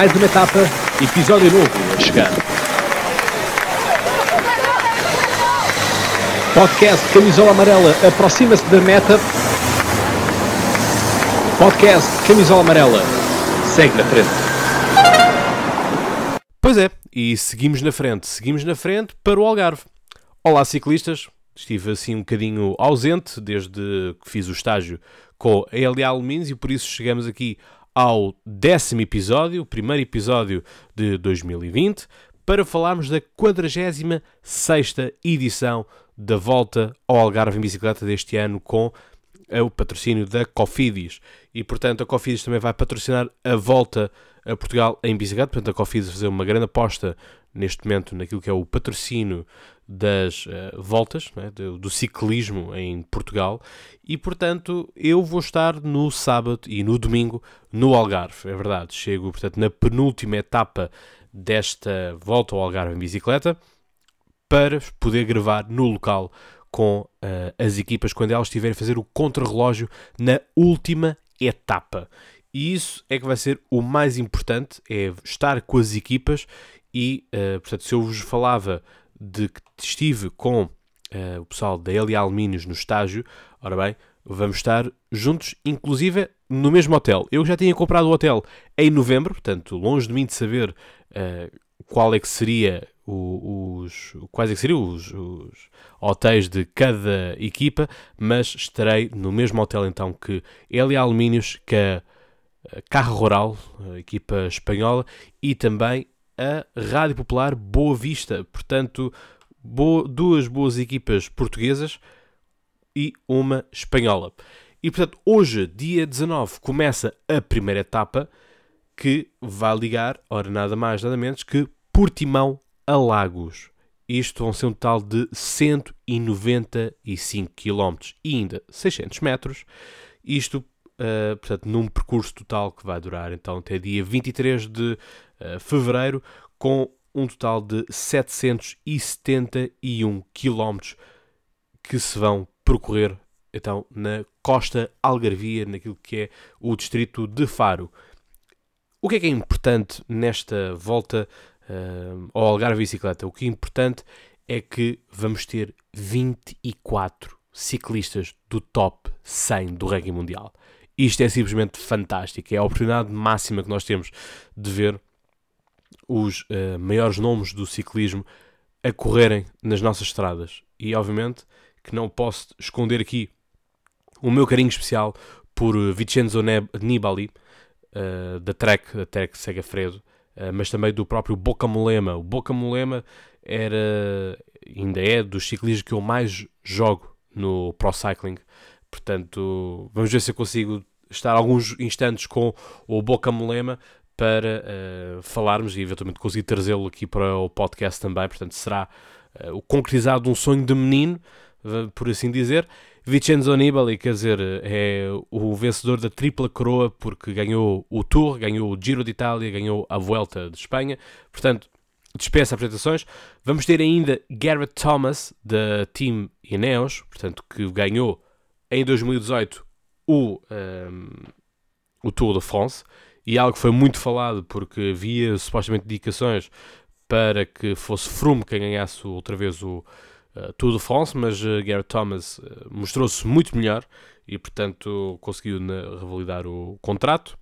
mais uma etapa, episódio novo a chegar. Podcast Camisola Amarela aproxima-se da meta. Podcast Camisola Amarela segue na frente. Pois é, e seguimos na frente, seguimos na frente para o Algarve. Olá ciclistas, estive assim um bocadinho ausente desde que fiz o estágio com a LA Alumínios e por isso chegamos aqui ao décimo episódio, o primeiro episódio de 2020, para falarmos da 46 edição da volta ao Algarve em bicicleta deste ano com o patrocínio da Cofidis. E portanto a Cofidis também vai patrocinar a volta a Portugal em bicicleta. Portanto a Cofidis fazer uma grande aposta neste momento naquilo que é o patrocínio das uh, voltas, né, do, do, ciclismo em Portugal, e portanto eu vou estar no sábado e no domingo no Algarve, é verdade. Chego, portanto, na penúltima etapa desta volta ao Algarve em bicicleta para poder gravar no local com uh, as equipas quando elas estiverem a fazer o contrarrelógio na última etapa. E isso é que vai ser o mais importante, é estar com as equipas e, uh, portanto, se eu vos falava de que estive com uh, o pessoal da LA Alumínios no estágio, ora bem, vamos estar juntos, inclusive no mesmo hotel. Eu já tinha comprado o hotel em novembro, portanto, longe de mim de saber uh, qual é que seria os, quais é que seriam os, os, hotéis de cada equipa, mas estarei no mesmo hotel então que LA Alumínios, que a Carro Rural, a equipa espanhola, e também a Rádio Popular Boa Vista. Portanto, duas boas equipas portuguesas e uma espanhola. E portanto, hoje, dia 19, começa a primeira etapa que vai ligar, ora nada mais, nada menos que Portimão a Lagos. Isto vão ser um total de 195 km e ainda 600 metros. Isto, uh, portanto, num percurso total que vai durar então até dia 23 de uh, fevereiro, com um total de 771 km que se vão percorrer então na costa algarvia, naquilo que é o distrito de Faro. O que é que é importante nesta volta uh, ao Algarve Bicicleta? O que é importante é que vamos ter 24 ciclistas do top 100 do ranking mundial. Isto é simplesmente fantástico. É a oportunidade máxima que nós temos de ver os uh, maiores nomes do ciclismo a correrem nas nossas estradas. E obviamente que não posso esconder aqui o meu carinho especial por Vincenzo Nibali, uh, da Trek, da Trek Segafredo, uh, mas também do próprio Boca Molema. O Boca Molema era, ainda é, dos ciclistas que eu mais jogo no Pro Cycling. Portanto, vamos ver se eu consigo estar alguns instantes com o Boca Molema para uh, falarmos e eventualmente conseguir trazê-lo aqui para o podcast também. Portanto, será uh, o concretizado de um sonho de menino, por assim dizer. Vincenzo Nibali, quer dizer, é o vencedor da tripla coroa porque ganhou o Tour, ganhou o Giro de Itália, ganhou a Vuelta de Espanha. Portanto, dispensa apresentações. Vamos ter ainda Garrett Thomas, da Team Ineos, portanto, que ganhou em 2018 o, um, o Tour de France e algo que foi muito falado porque havia supostamente indicações para que fosse Froome quem ganhasse outra vez o uh, Tour de France, mas uh, Garrett Thomas uh, mostrou-se muito melhor e, portanto, conseguiu na, revalidar o contrato.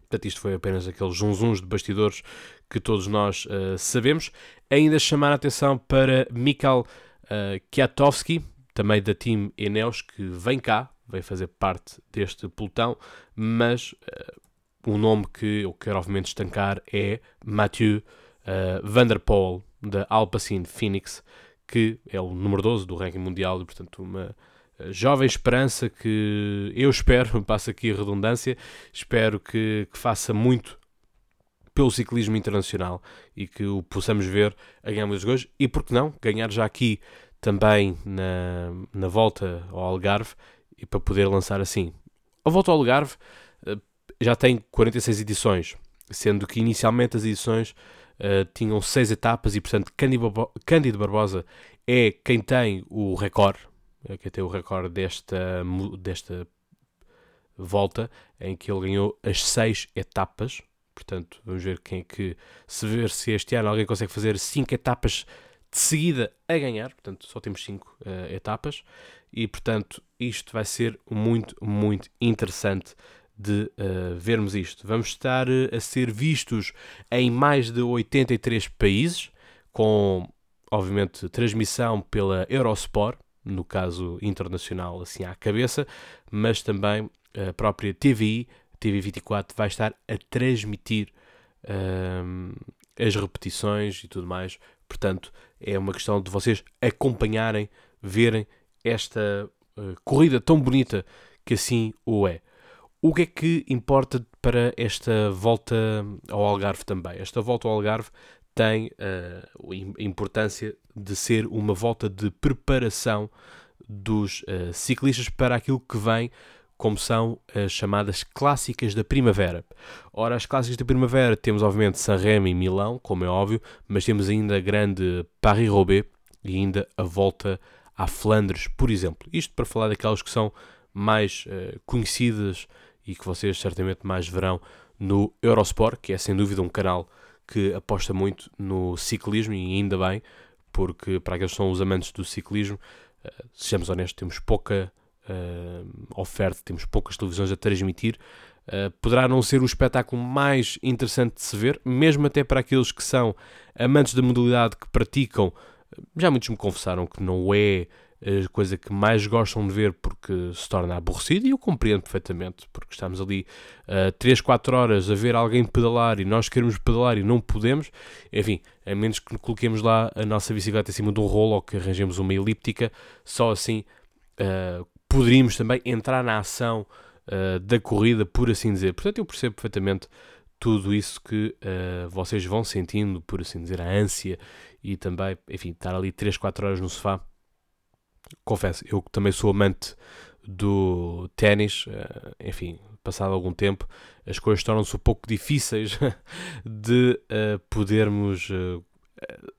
Portanto, isto foi apenas aqueles zunzuns de bastidores que todos nós uh, sabemos. Ainda chamar a atenção para Mikhail uh, Kwiatkowski, também da Team Eneos, que vem cá, vem fazer parte deste pelotão, mas uh, o nome que eu quero obviamente estancar é Mathieu uh, Van Der Poel, da Alpecin Phoenix, que é o número 12 do ranking mundial e, portanto, uma uh, jovem esperança que eu espero, passo aqui a redundância, espero que, que, faça muito pelo ciclismo internacional e que o possamos ver a ganhar muitos gols e, por que não, ganhar já aqui também na, na volta ao Algarve e para poder lançar assim. A volta ao Algarve uh, já tem 46 edições, sendo que inicialmente as edições uh, tinham 6 etapas e, portanto, Cândido Barbosa é quem tem o recorde, é quem tem o recorde desta, desta volta, em que ele ganhou as 6 etapas, Portanto, vamos ver quem é que se ver se este ano alguém consegue fazer 5 etapas de seguida a ganhar. Portanto, só temos 5 uh, etapas e, portanto, isto vai ser muito, muito interessante de uh, vermos isto. Vamos estar uh, a ser vistos em mais de 83 países, com, obviamente, transmissão pela Eurosport, no caso internacional, assim à cabeça, mas também a própria TVI, TV24, vai estar a transmitir uh, as repetições e tudo mais. Portanto, é uma questão de vocês acompanharem, verem esta corrida tão bonita que assim o é. O que é que importa para esta volta ao Algarve também? Esta volta ao Algarve tem uh, a importância de ser uma volta de preparação dos uh, ciclistas para aquilo que vem, como são as chamadas clássicas da primavera. Ora, as clássicas da primavera temos obviamente Sanremo e Milão, como é óbvio, mas temos ainda a grande Paris-Roubaix e ainda a volta à Flandres, por exemplo. Isto para falar daquelas que são mais uh, conhecidas e que vocês certamente mais verão no Eurosport, que é sem dúvida um canal que aposta muito no ciclismo e ainda bem, porque para aqueles que são os amantes do ciclismo, uh, sejamos honestos, temos pouca uh, oferta, temos poucas televisões a transmitir. Uh, poderá não ser o espetáculo mais interessante de se ver, mesmo até para aqueles que são amantes da modalidade que praticam. Já muitos me confessaram que não é a coisa que mais gostam de ver porque se torna aborrecido e eu compreendo perfeitamente, porque estamos ali uh, 3, 4 horas a ver alguém pedalar e nós queremos pedalar e não podemos, enfim, a menos que coloquemos lá a nossa bicicleta em cima de um rolo ou que arranjemos uma elíptica, só assim uh, poderíamos também entrar na ação uh, da corrida, por assim dizer. Portanto, eu percebo perfeitamente tudo isso que uh, vocês vão sentindo, por assim dizer, a ânsia e também, enfim, estar ali 3, 4 horas no sofá confesso, eu também sou amante do ténis, eh, enfim, passado algum tempo, as coisas tornam-se um pouco difíceis de uh, podermos uh,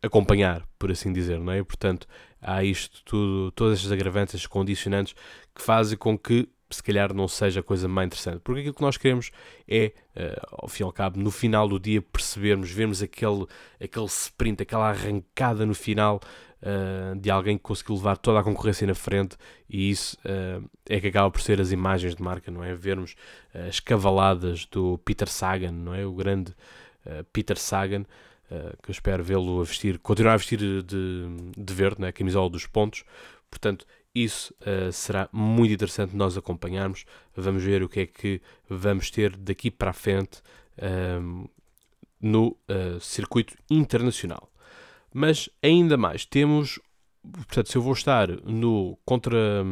acompanhar, por assim dizer, não é? Portanto, há isto tudo, todas estas agravantes, condicionantes que fazem com que se calhar não seja a coisa mais interessante. Porque aquilo que nós queremos é, uh, ao fim e ao cabo, no final do dia percebermos, vermos aquele, aquele sprint, aquela arrancada no final uh, de alguém que conseguiu levar toda a concorrência na frente e isso uh, é que acaba por ser as imagens de marca, não é? Vermos as cavaladas do Peter Sagan, não é? O grande Peter Sagan, que eu espero vê-lo a vestir, continuar a vestir de, de verde, né? a camisola dos pontos. Portanto, isso uh, será muito interessante nós acompanharmos. Vamos ver o que é que vamos ter daqui para a frente uh, no uh, circuito internacional. Mas ainda mais, temos, portanto, se eu vou estar no contra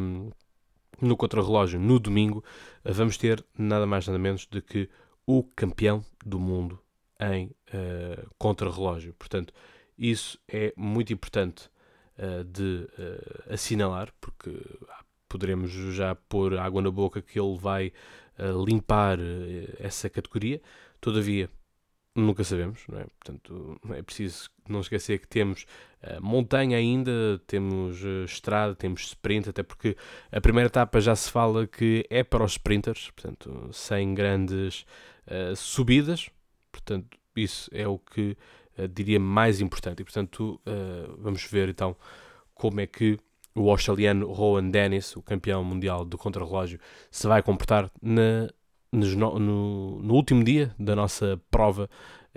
no contrarrelógio no domingo, vamos ter nada mais nada menos do que o campeão do mundo em uh, contrarrelógio. Portanto, isso é muito importante uh, de uh, assinalar, porque poderemos já pôr água na boca que ele vai limpar essa categoria. Todavia, nunca sabemos, não é? Portanto, é preciso não esquecer que temos uh, montanha ainda, temos uh, estrada, temos sprint, até porque a primeira etapa já se fala que é para os sprinters, portanto, sem grandes uh, subidas, portanto, isso é o que diria mais importante. E, portanto, vamos ver então como é que o australiano Rowan Dennis, o campeão mundial do contrarrelógio, se vai comportar na no, no, no, último dia da nossa prova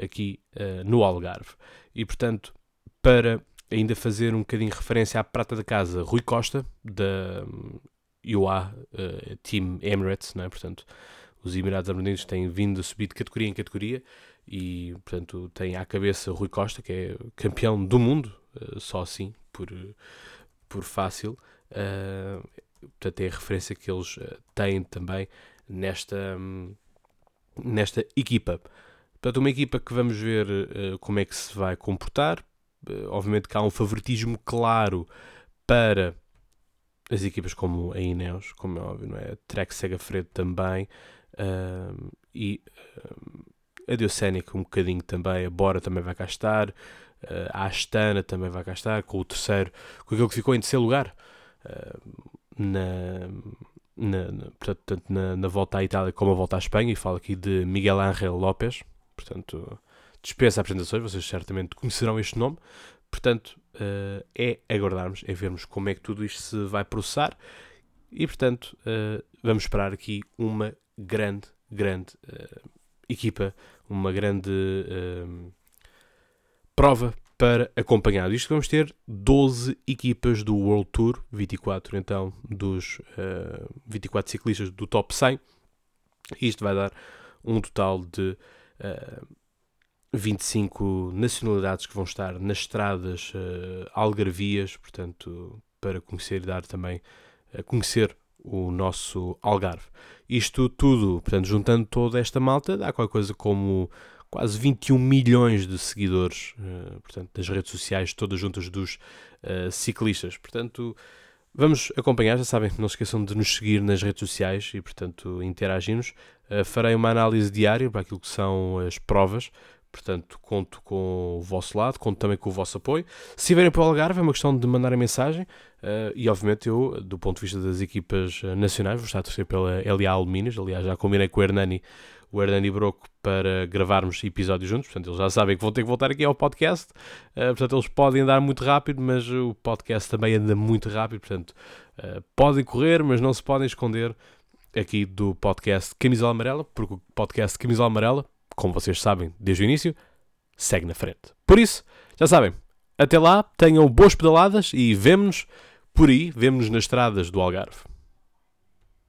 aqui uh, no Algarve. E portanto, para ainda fazer um bocadinho referência à prata da casa, Rui Costa, da UA uh, eh, Team Emirates, não é? portanto, os Emirados Árabes Unidos têm vindo a subir de categoria em categoria e, portanto, tem à cabeça Rui Costa, que é campeão do mundo, uh, só assim, por, por fácil. Uh, portanto, é a referência que eles têm também nesta, nesta equipa. Portanto, uma equipa que vamos ver uh, como é que se vai comportar. Uh, obviamente que há um favoritismo claro para as equipas como a Ineos, como é óbvio, não é? Trek Segafredo também. Uh, e a Diocénica um bocadinho também. A Bora também vai cá estar. a Astana também vai cá estar. Com o terceiro, com aquele que ficou em terceiro lugar. na, na, na, portanto, na, na volta à Itália como a volta à Espanha, e falo aqui de Miguel Ángel López, portanto, dispensa apresentações, vocês certamente conhecerão este nome. Portanto, uh, é aguardarmos, é vermos como é que tudo isto se vai processar e, portanto, vamos esperar aqui uma grande, grande equipa, uma grande prova para acompanhar. Isto vamos ter 12 equipas do World Tour, 24 então dos 24 ciclistas do top 100. Isto vai dar um total de 25 nacionalidades que vão estar nas estradas uh, algarvias, portanto, para conhecer e dar também a conhecer o nosso Algarve. Isto tudo, portanto, juntando toda esta malta, dá qualquer coisa como quase 21 milhões de seguidores, uh, portanto, das redes sociais, todas juntas dos uh, ciclistas. Portanto, vamos acompanhar, já sabem, não se esqueçam de nos seguir nas redes sociais e, portanto, interagirmos. Uh, farei uma análise diária para aquilo que são as provas, Portanto, conto com o vosso lado, conto também com o vosso apoio. Se virem para o Algarve, é uma questão de mandar a mensagem. Uh, e, obviamente, eu, do ponto de vista das equipas uh, nacionais, vou estar a torcer pela LA Alumínios. Aliás, já combinei com o Hernani, o Hernani Broco para gravarmos episódios juntos. Portanto, eles já sabem que vão ter que voltar aqui ao podcast. Uh, portanto, eles podem andar muito rápido, mas o podcast também anda muito rápido. Portanto, podem correr, mas não se podem esconder aqui do podcast Camisola Amarela, porque o podcast Camisola Amarela como vocês sabem desde o início, segue na frente. Por isso, já sabem, até lá, tenham boas pedaladas e vemo-nos por aí, vemo-nos nas estradas do Algarve.